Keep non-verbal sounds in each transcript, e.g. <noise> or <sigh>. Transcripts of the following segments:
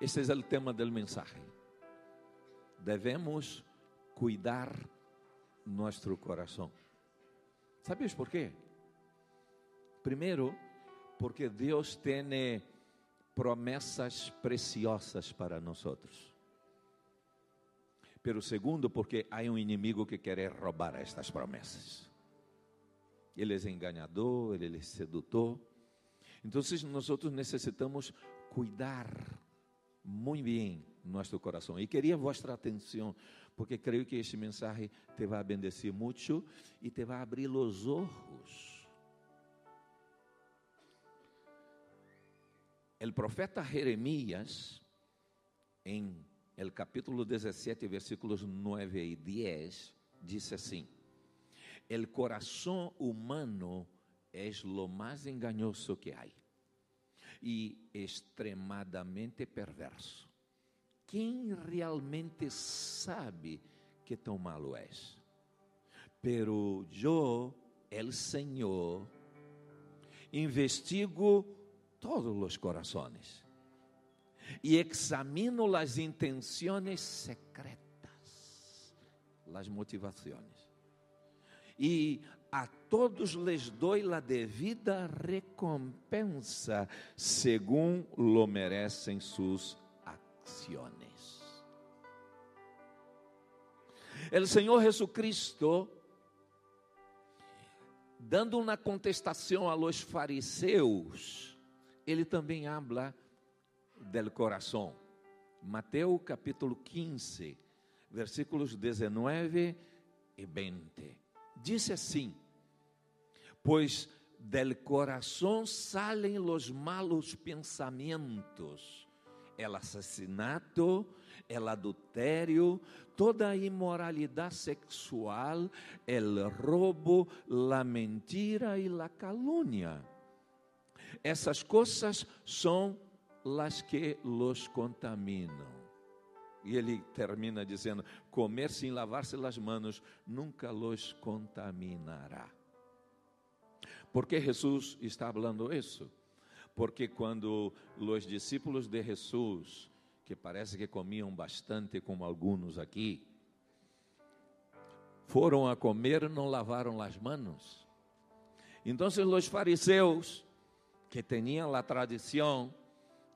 Este é o tema do mensagem. Devemos cuidar nosso coração. ¿Sabes por quê? Primeiro, porque Deus tem promessas preciosas para nós. Pero segundo, porque há um inimigo que quer roubar estas promessas. Ele é enganador, ele é sedutor. Então, nós necessitamos cuidar muito bem nosso coração. E queria vossa atenção, porque creio que este mensagem te vai bendecir muito e te vai abrir os olhos El profeta Jeremías, em el capítulo 17, versículos 9 e 10, disse assim: El coração humano é lo mais engañoso que há e extremadamente perverso. Quem realmente sabe que tão malo é? Pero eu, el Senhor, investigo todos os corações e examino as intenções secretas, as motivações. E todos les doy la devida recompensa según lo merecen sus acciones. El Senhor Jesucristo, dando uma contestação a los fariseus, ele também habla del coração. Mateus capítulo 15, versículos 19 e 20. Disse assim: Pois del coração salen los malos pensamentos, el assassinato, el adultério, toda imoralidade sexual, el roubo, la mentira e la calúnia essas coisas são as que los contaminam. E ele termina dizendo: comer sem lavar-se as mãos nunca los contaminará. Por que Jesus está falando isso? Porque quando os discípulos de Jesus, que parece que comiam bastante, como alguns aqui, foram a comer, não lavaram as mãos. Então, os fariseus que tinham a tradição,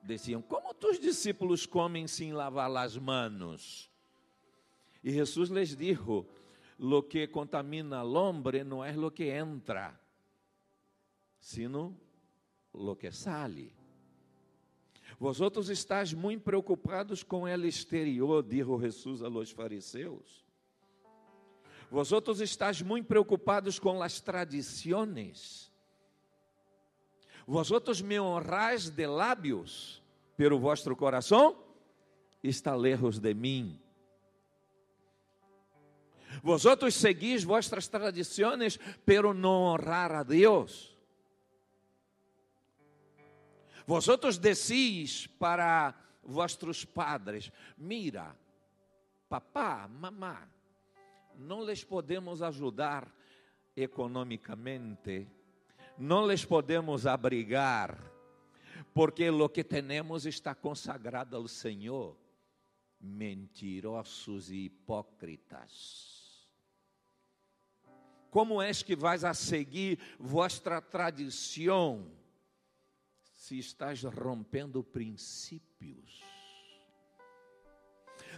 diziam: Como tus discípulos comem sem lavar as mãos? E Jesus lhes dijo: Lo que contamina al hombre não é lo que entra, sino lo que sale. Vosotros estáis muito preocupados com el exterior, dijo Jesus a los fariseus. Vosotros estáis muito preocupados com as tradições Vosotros me honrais de lábios, pero vuestro coração está lejos de mim. Vosotros seguís vuestras tradiciones, pero não honrar a Deus. Vosotros decís para vuestros padres: Mira, papá, mamá, não les podemos ajudar economicamente não les podemos abrigar, porque o que temos está consagrado ao Senhor. Mentirosos e hipócritas. Como és que vais a seguir vossa tradição, se estás rompendo princípios?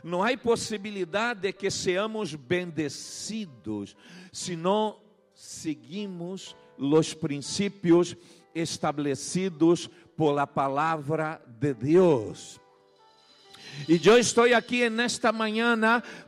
Não há possibilidade de que seamos bendecidos se não seguimos los princípios establecidos por la palabra de Deus. E eu estou aqui nesta manhã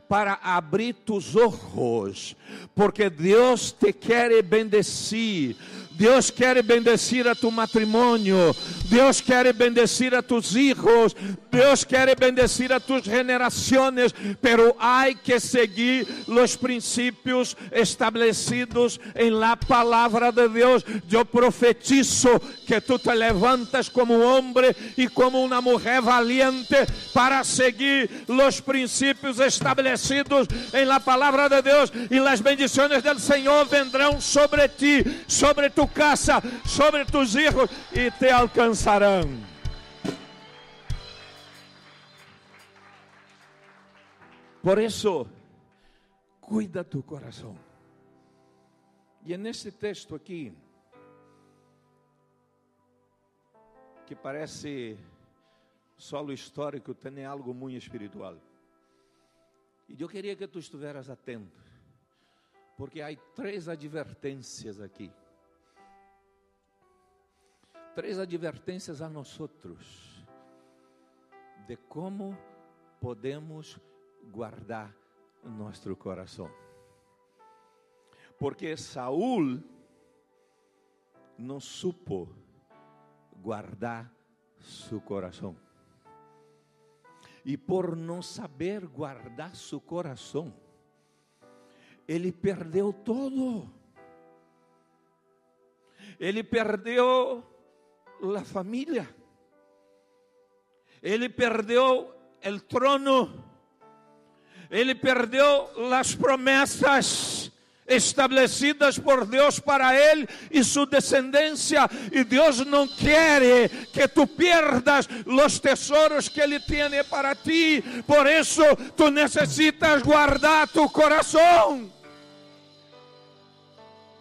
para abrir tus ojos, porque Deus te quer bendecir. Deus quer bendecir a tu matrimônio, Deus quer bendecir a tus hijos, Deus quer bendecir a tus generações, pero hay que seguir los princípios establecidos em la palavra de Deus. Eu profetizo que tu te levantas como homem e como uma mulher valiente para seguir los princípios estabelecidos em la palavra de Deus e las bendições del Senhor vendrão sobre ti, sobre tu casa, sobre tus hijos e te alcançarão. Por isso, cuida tu coração. E nesse texto aqui, que parece solo histórico, tem algo muito espiritual. E eu queria que tu estiveras atento, porque há três advertências aqui. Três advertências a nós outros de como podemos guardar nosso coração. Porque Saul não supo guardar seu coração. E por não saber guardar seu coração, ele perdeu todo. Ele perdeu a família. Ele perdeu o trono. Ele perdeu as promessas estabelecidas por Deus para ele e sua descendência. E Deus não quer que tu perdas os tesouros que Ele tem para ti. Por isso, tu necessitas guardar tu coração.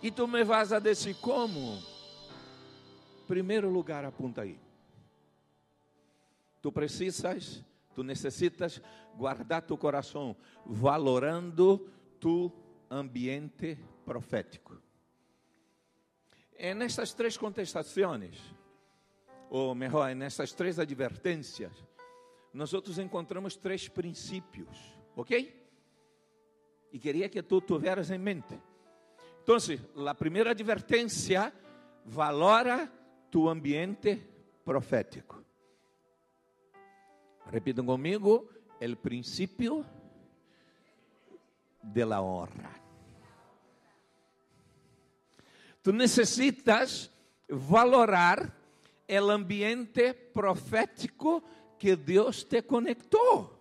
E tu me vas a dizer como? Primeiro lugar, apunta aí. Tu precisas, tu necessitas guardar tu coração, valorando tu ambiente profético. En estas três contestações, ou melhor, nessas três advertências, nós outros encontramos três princípios, ok? E queria que tu tiveras em mente. Então, a primeira advertência, valora tu ambiente profético. Repitam comigo, o princípio de la honra. Tu necessitas valorar o ambiente profético que Deus te conectou.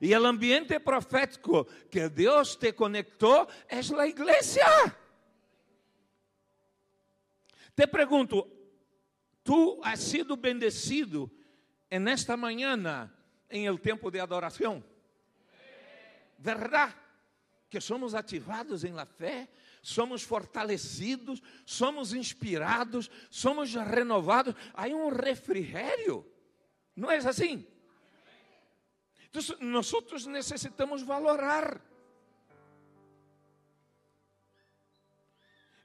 E o ambiente profético que Deus te conectou é a igreja. Te pergunto, tu has sido bendecido en esta mañana em el tempo de adoração? verdade? Que somos ativados em la fé, somos fortalecidos, somos inspirados, somos renovados. Há um refrigério, não é assim? Então, nós necessitamos valorar.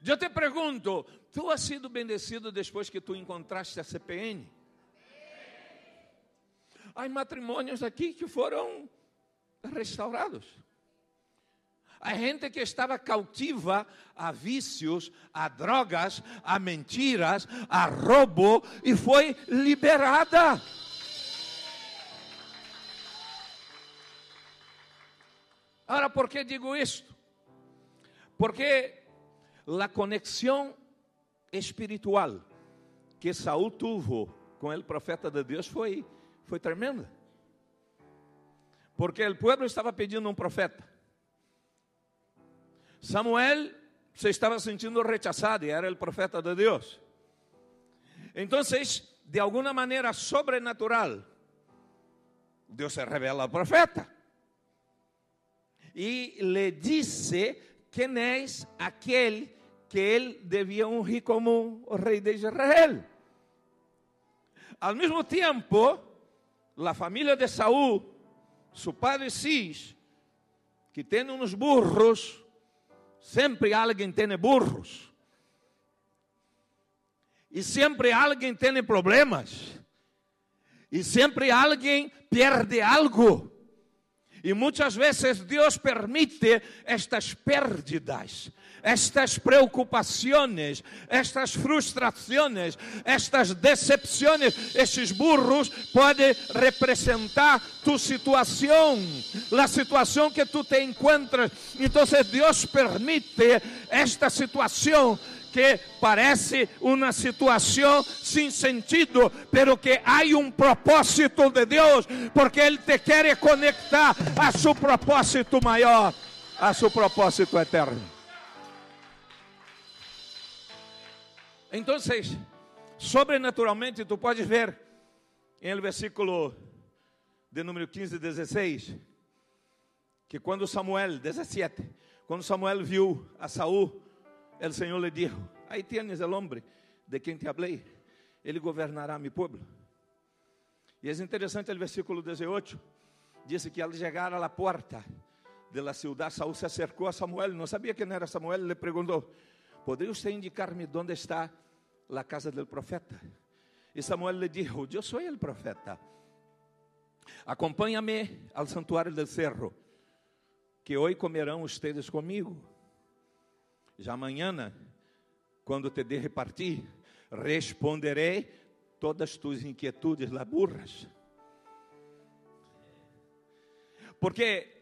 Eu te pergunto, tu has sido bendecido depois que tu encontraste a CPN? Há matrimônios aqui que foram restaurados. A gente que estava cautiva a vícios, a drogas, a mentiras, a roubo e foi liberada. Agora, por que digo isto? Porque a conexão espiritual que Saul teve com o profeta de Deus foi, foi tremenda. Porque o povo estava pedindo um profeta. Samuel se estava sentindo rechazado e era o profeta de Deus. Então, de alguma maneira sobrenatural, Deus se revela ao profeta e lhe disse quem é aquele que ele devia ungir como o rei de Israel. Ao mesmo tempo, a família de Saul su padre Cis, que tem uns burros, sempre alguém tem burros. E sempre alguém tem problemas. E sempre alguém perde algo. E muitas vezes Deus permite estas pérdidas estas preocupações, estas frustrações, estas decepções, esses burros podem representar tu situação, a situação que tu te encontras. Então, Deus permite esta situação que parece uma situação sem sentido, pero que há um propósito de Deus, porque Ele te quer conectar a seu propósito maior, a seu propósito eterno. Então, sobrenaturalmente, tu podes ver em el versículo de número 15 e 16, que quando Samuel, 17, quando Samuel viu a Saúl, o Senhor lhe disse: Aí tienes el hombre de quem te falei, ele governará meu povo. E é interessante o versículo 18, disse que al chegar la porta de la ciudad, Saúl se acercou a Samuel, não sabia quem era Samuel, le perguntou: ¿Podría usted indicar-me onde está a casa del profeta? E Samuel le dijo: Eu sou o profeta. Acompanha-me ao santuário del cerro, que hoje comerão ustedes comigo. Já amanhã, quando te de repartir, responderei todas tus inquietudes laburras. Porque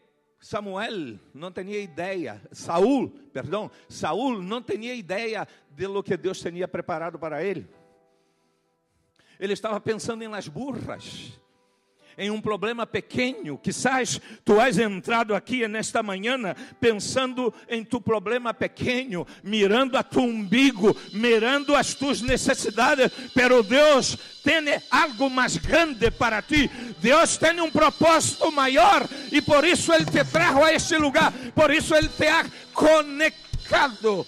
Samuel não tinha ideia, Saul, perdão, Saul não tinha ideia de lo que Deus tinha preparado para ele. Ele estava pensando em las burras em um problema pequeno. Quizás tu has entrado aqui nesta manhã pensando em tu problema pequeno, mirando a tu umbigo, mirando as tuas necessidades, pero Deus tem algo mais grande para ti. Deus tem um propósito maior e por isso Ele te trajo a este lugar, por isso Ele te ha conectado.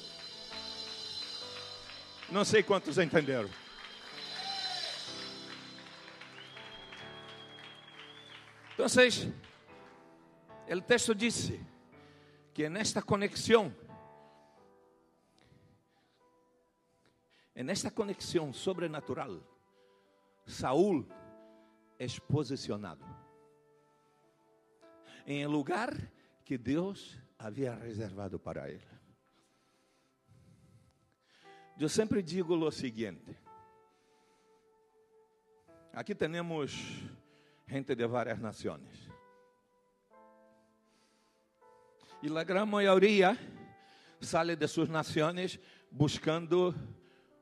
Não sei quantos entenderam. Entonces, el texto dice que en esta conexión, en esta conexión sobrenatural, Saúl es posicionado el lugar que Deus havia reservado para ele. Eu sempre digo o seguinte: aqui temos gente de várias nações. E a grande maioria sale de suas nações buscando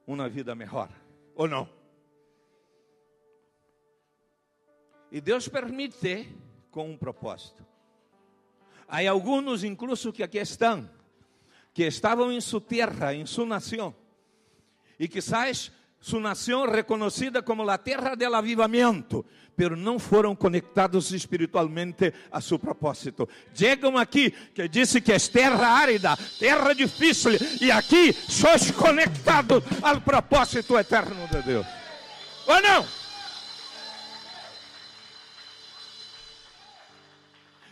uma vida melhor, ou não? E Deus permite com um propósito. Há alguns, incluso, que aqui estão, que estavam em sua terra, em sua nação, e quizás sua nação reconhecida como a terra del avivamento, pero não foram conectados espiritualmente a seu propósito. Chegam aqui que disse que é terra árida, terra difícil, e aqui sois conectados ao propósito eterno de Deus. Ou não?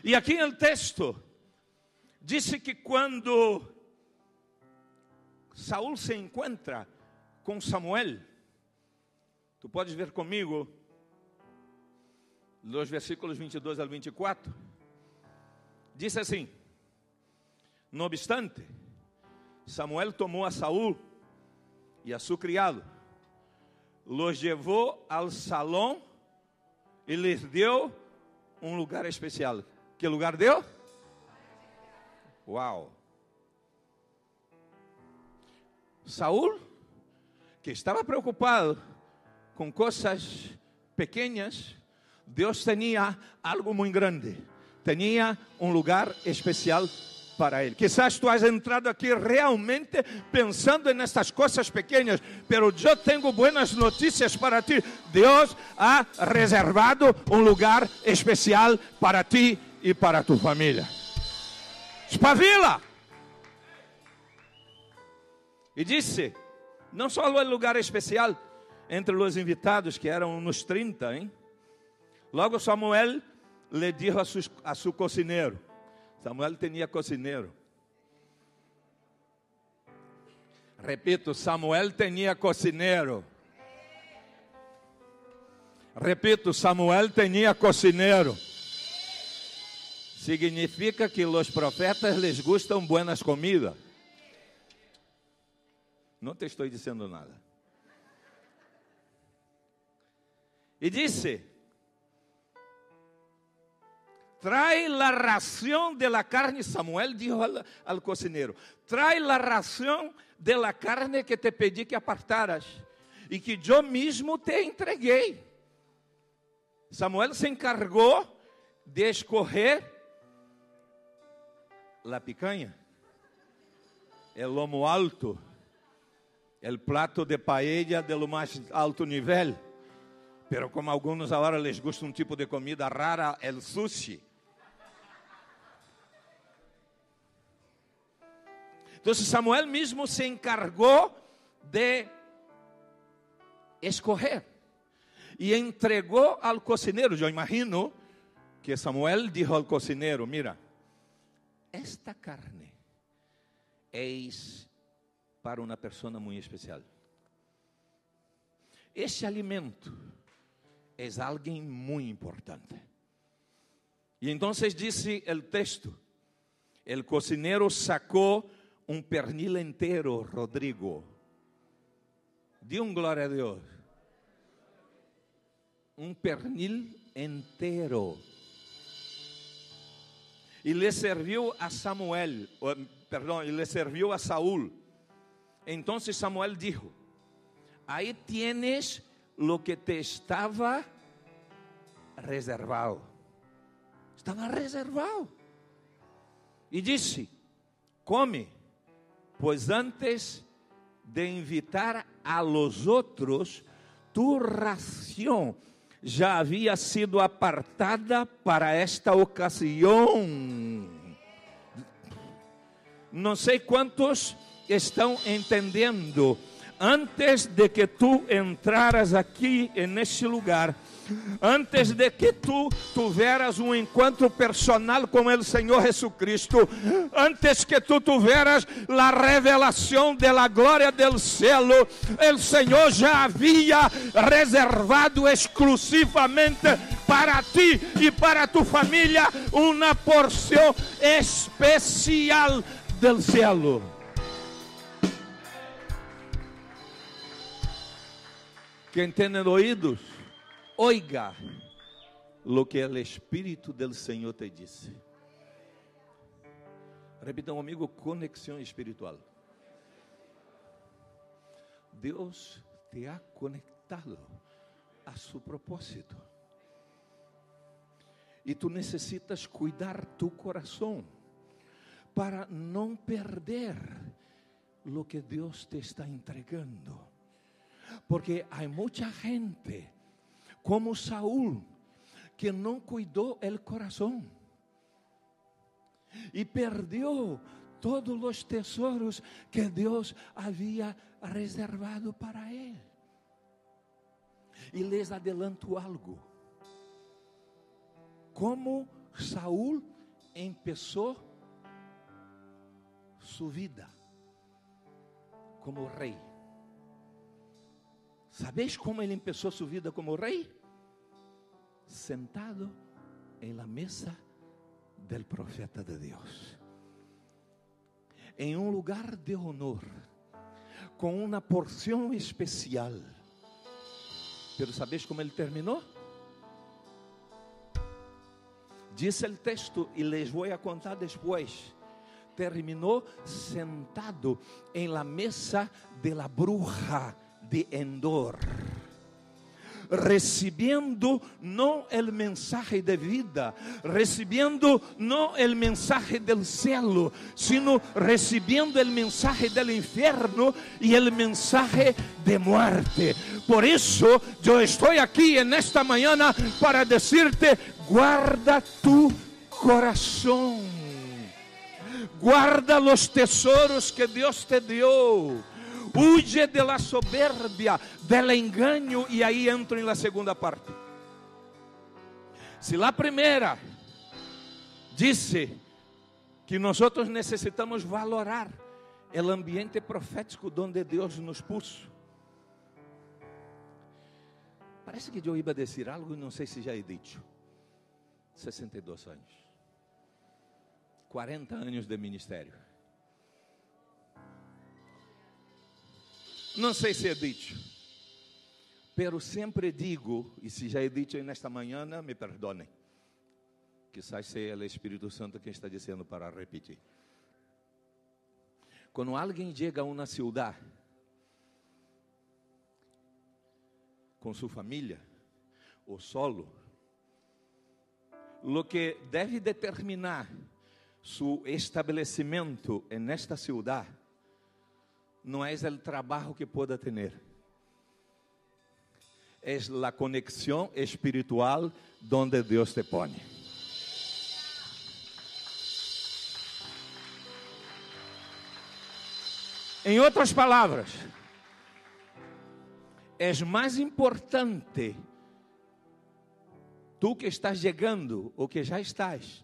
E aqui no texto disse que quando Saul se encontra com Samuel, tu podes ver comigo nos versículos 22 ao 24, diz assim: No obstante, Samuel tomou a Saul e a seu criado, los levou ao salão e lhes deu um lugar especial. Que lugar deu? Uau! Saul, que estava preocupado com coisas pequenas, Deus tinha algo muito grande, tinha um lugar especial para ele. Quizás tu has entrado aqui realmente pensando nessas coisas pequenas, pero eu tenho buenas notícias para ti. Deus ha reservado um lugar especial para ti e para tu família. Espavila! E disse: não só lugar especial entre os invitados, que eram uns 30, hein? Logo Samuel le dijo a, sus, a su cocinero. Samuel tinha cocinero. Repito, Samuel tinha cocinero. Repito, Samuel tinha cocinero. Significa que os profetas les gustam buenas comidas. Não te estou dizendo nada. E disse: trae la ración de la carne. Samuel dijo al, al, cocinero, trae la ración de la carne que te pedí que apartaras y que yo mismo te entreguei. Samuel se encargou de escorrer la picanha, el lomo alto, el plato de paella de lo más alto nivel. Pero como a algunos ahora les gusta um tipo de comida rara, el sushi. Então Samuel mesmo se encargou de escorrer e entregou ao cocinero. Eu imagino que Samuel disse ao cocinero, Mira, esta carne eis para uma pessoa muito especial. Este alimento é alguém muito importante. E então disse o texto: o cocinero sacou um pernil inteiro, Rodrigo. Dê um glória a Deus. Um pernil inteiro. E lhe serviu a Samuel, perdão, e lhe serviu a Saúl. Então Samuel dijo: Aí tienes lo que te estava reservado. Estava reservado. E disse: Come, pois antes de invitar a los outros, tu ração já havia sido apartada para esta ocasião. Não sei quantos estão entendendo. Antes de que tu entraras aqui neste lugar, antes de que tu tuveras um encontro personal com o Senhor Jesucristo, antes que tu tuveras a revelação da glória do céu, o Senhor já havia reservado exclusivamente para ti e para tu família uma porção especial do céu. Quem tem ouvidos, oiga lo que o Espírito do Senhor te disse. Repitam comigo: conexão espiritual. Deus te ha conectado a seu propósito. E tu necessitas cuidar tu coração para não perder lo que Deus te está entregando. Porque há muita gente como Saúl, que não cuidou el coração e perdeu todos os tesouros que Deus havia reservado para ele. E les adelanto algo. Como Saúl começou sua vida como rei. ¿Sabéis cómo él empezó su vida como rey? Sentado en la mesa del profeta de Dios. En un lugar de honor, con una porción especial. Pero ¿sabéis cómo él terminó? Dice el texto y les voy a contar después. Terminou sentado em la mesa de la bruja de Endor, recebendo não o mensaje de vida, recebendo não o mensaje del cielo, sino recebendo o mensaje del inferno e o mensaje de muerte. Por isso, eu estou aqui nesta manhã para decirte: guarda tu coração, guarda os tesouros que Deus te deu Huye de la soberbia, del engaño, e aí entro em la segunda parte. Se la primeira disse que nós necessitamos valorar o ambiente profético onde Deus nos puso. Parece que eu ia dizer algo e não sei se já he dicho. 62 anos. 40 anos de ministério. Não sei se é dito, pero sempre digo, e se já é dito nesta manhã, me perdonem. Quizás seja o Espírito Santo quem está dizendo para repetir. Quando alguém chega a uma cidade com sua família ou solo, o que deve determinar seu estabelecimento nesta cidade não é o trabalho que pueda ter, é a conexão espiritual donde Deus te pone. Em outras palavras, é mais importante tu que estás chegando ou que já estás,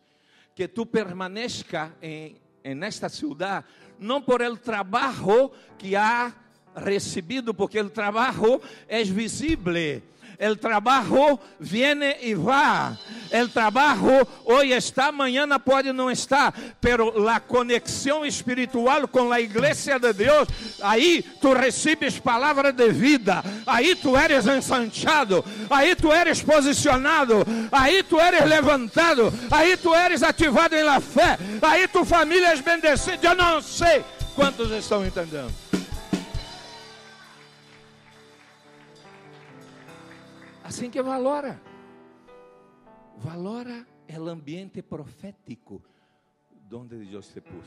que tu permaneça em, em nesta cidade, não por el trabalho que há recebido, porque o trabalho é visível El trabajo viene y va. El trabajo hoy está, mañana puede no estar. Pero la conexión espiritual con la iglesia de Dios, ahí tú recibes palabra de vida. Ahí tú eres ensanchado. Ahí tú eres posicionado. Ahí tú eres levantado. Ahí tú eres ativado en la fe. Ahí tu familia es bendecida. Yo no sé cuántos estão entendendo. Assim que valora. Valora o ambiente profético onde Deus te pôs.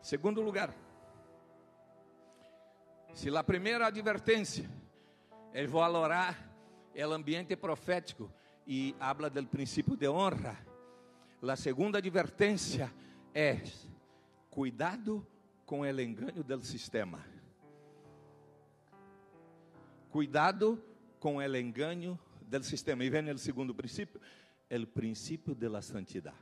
Segundo lugar, se a primeira advertência é valorar o ambiente profético e habla do princípio de honra, a segunda advertência é cuidado com o engano do sistema. Cuidado com o engano do sistema. E vem o segundo princípio, o princípio da santidade.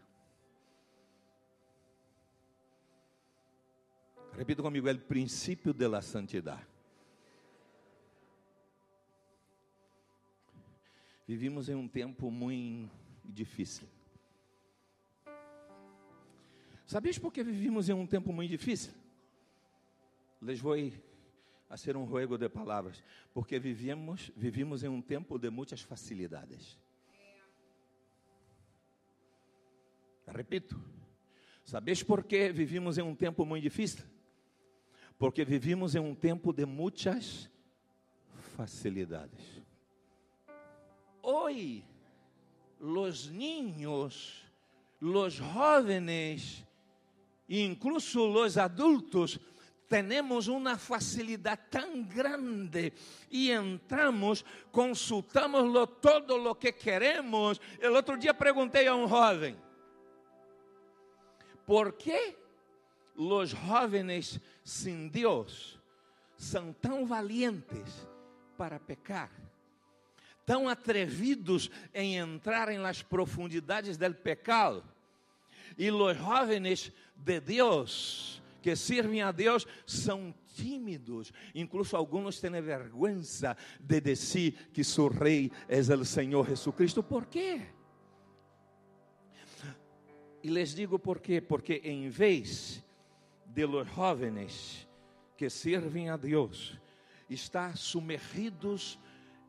Repita comigo, o princípio da santidade. Vivimos em um tempo muito difícil. Sabias por que vivimos em um tempo muito difícil? Les vou a ser um ruego de palavras, porque vivimos em um tempo de muitas facilidades. Repito, sabes por que vivimos em um tempo muito difícil? Porque vivimos em um tempo de muitas facilidades. Hoje, os niños, os jovens, incluso os adultos, temos uma facilidade tão grande e entramos, consultamos lo, todo o que queremos. El outro dia perguntei a um jovem: por que os jovens sem Deus são tão valientes para pecar? Tão atrevidos em entrar em las profundidades del pecado? E os jovens de Deus que servem a Deus são tímidos, incluso alguns têm vergonha de dizer que seu rei é o Senhor Jesucristo. ¿Por quê? E les digo por quê? Porque em vez de los jóvenes que servem a Deus, está sumergidos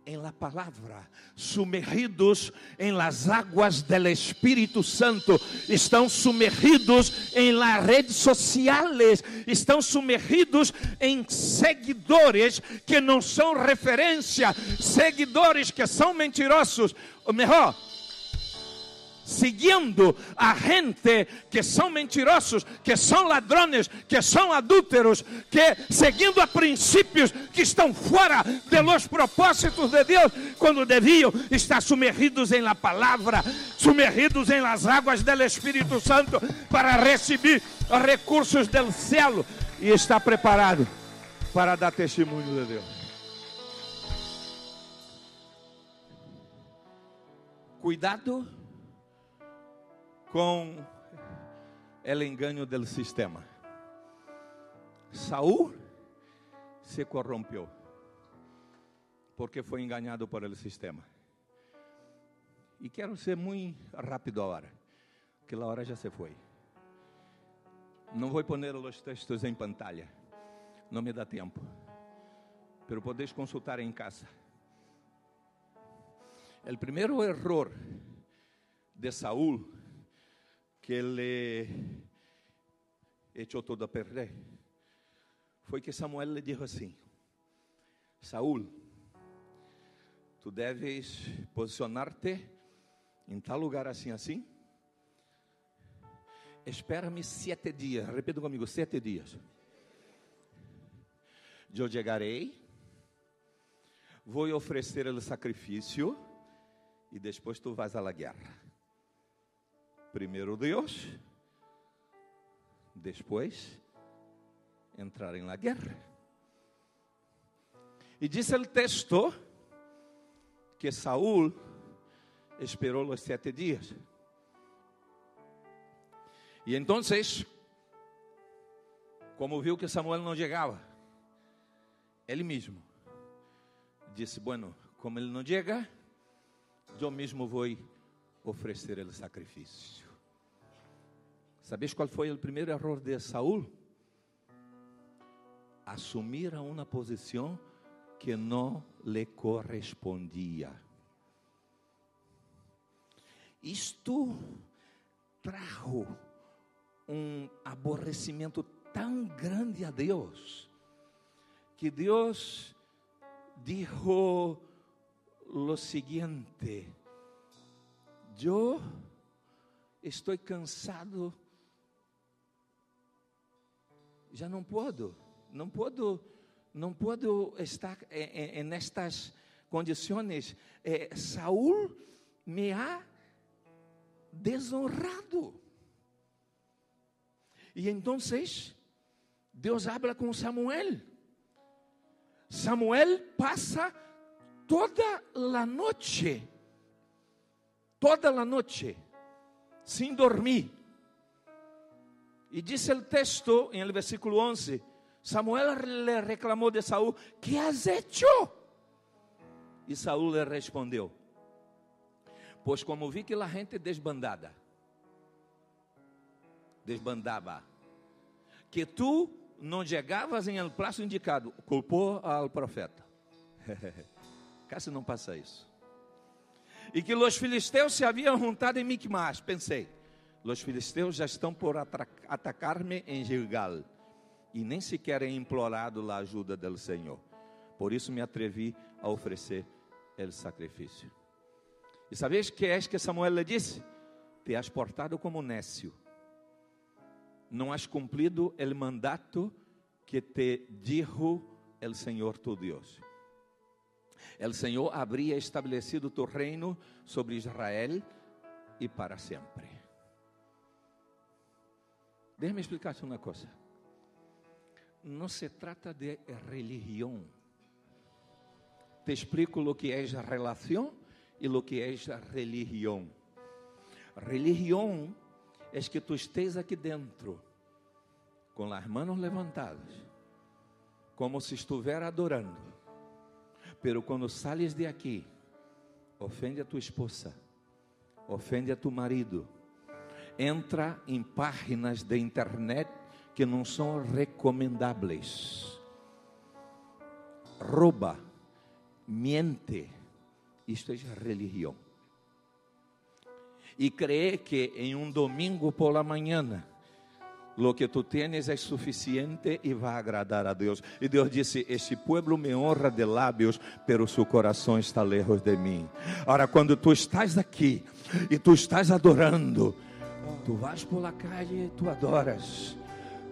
en la palabra, sumergidos en las aguas del Espírito Santo, estão sumergidos em las redes sociales, estão sumergidos em seguidores que não são referência, seguidores que são mentirosos, ou melhor, seguindo a gente que são mentirosos, que são ladrones, que são adúlteros, que seguindo a princípios que estão fora de los propósitos de Deus, quando deviam estar sumergidos em la palavra, sumergidos em las águas do Espírito Santo para receber os recursos do céu e estar preparado para dar testemunho de Deus. Cuidado com o engano do sistema. Saúl se corrompeu porque foi enganado por el sistema. E quero ser muito rápido agora, que a hora já se foi. Não vou poner os textos em pantalla, não me dá tempo. Pero podeis consultar em casa. O primeiro erro de Saúl que ele echou todo a perder foi que Samuel lhe disse assim: Saúl, tu deves posicionar-te em tal lugar assim, assim. Espera-me sete dias. Repita comigo: sete dias. Eu chegarei, vou oferecer o sacrifício e depois tu vais à guerra. Primeiro Deus, Depois, entraram na guerra. E diz o texto que Saul esperou os sete dias. E então, como viu que Samuel não chegava, ele mesmo disse: Bueno, como ele não chega, eu mesmo vou oferecer ele sacrifício. Sabes qual foi o primeiro erro de Saul? Assumir uma posição que não lhe correspondia. Isto trajo um aborrecimento tão grande a Deus, que Deus dijo lo seguinte: Eu estou cansado, já não posso, não posso, não posso estar nestas condições. Eh, Saúl me ha desonrado. E então Deus habla com Samuel. Samuel passa toda a noite, toda a noite, sem dormir. E diz o texto, em el versículo 11, Samuel le reclamou de Saúl, que has hecho? E Saúl le respondeu, pois como vi que a gente desbandada, desbandava, que tu não chegavas em el prazo indicado, culpou ao profeta. <laughs> Casi não passa isso. E que os filisteus se haviam juntado em Micmas, pensei, os filisteus já estão por atacar-me em Gilgal, e nem sequer implorado a ajuda do Senhor. Por isso me atrevi a oferecer o sacrifício. E sabes que é que Samuel lhe disse? Te has portado como nécio não has cumprido o mandato que te dijo el Senhor tu Deus. El Senhor habría estabelecido tu reino sobre Israel e para sempre. Déjame explicarte uma coisa. Não se trata de religião. Te explico o que é relação e o que é religião. Religião é que tu estejas aqui dentro, com as mãos levantadas, como se estiver adorando. Pero quando sales de aqui, ofende a tua esposa, ofende a tu marido, entra em páginas de internet que não são recomendáveis, rouba, miente, isto é religião. E cree que em um domingo por la manhã lo que tu tienes é suficiente e vai agradar a Deus. E Deus disse: Este pueblo me honra de lábios, pero su coração está lejos de mim. Ora, quando tu estás aqui e tu estás adorando, tu vas por la calle e tu adoras.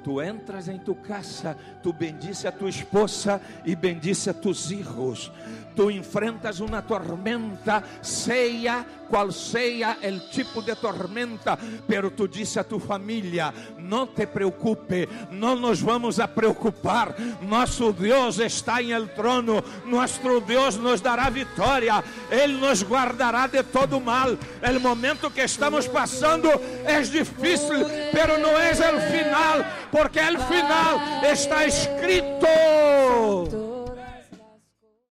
Tu entras em tu casa, tu bendice a tua esposa e bendice a tus hijos. Tu enfrentas uma tormenta, seja qual seja o tipo de tormenta, pero tu disse a tu família: não te preocupe, não nos vamos a preocupar. Nosso Deus está em el trono, nosso Deus nos dará vitória, Ele nos guardará de todo mal. O momento que estamos passando é difícil, pero não é o final, porque o final está escrito.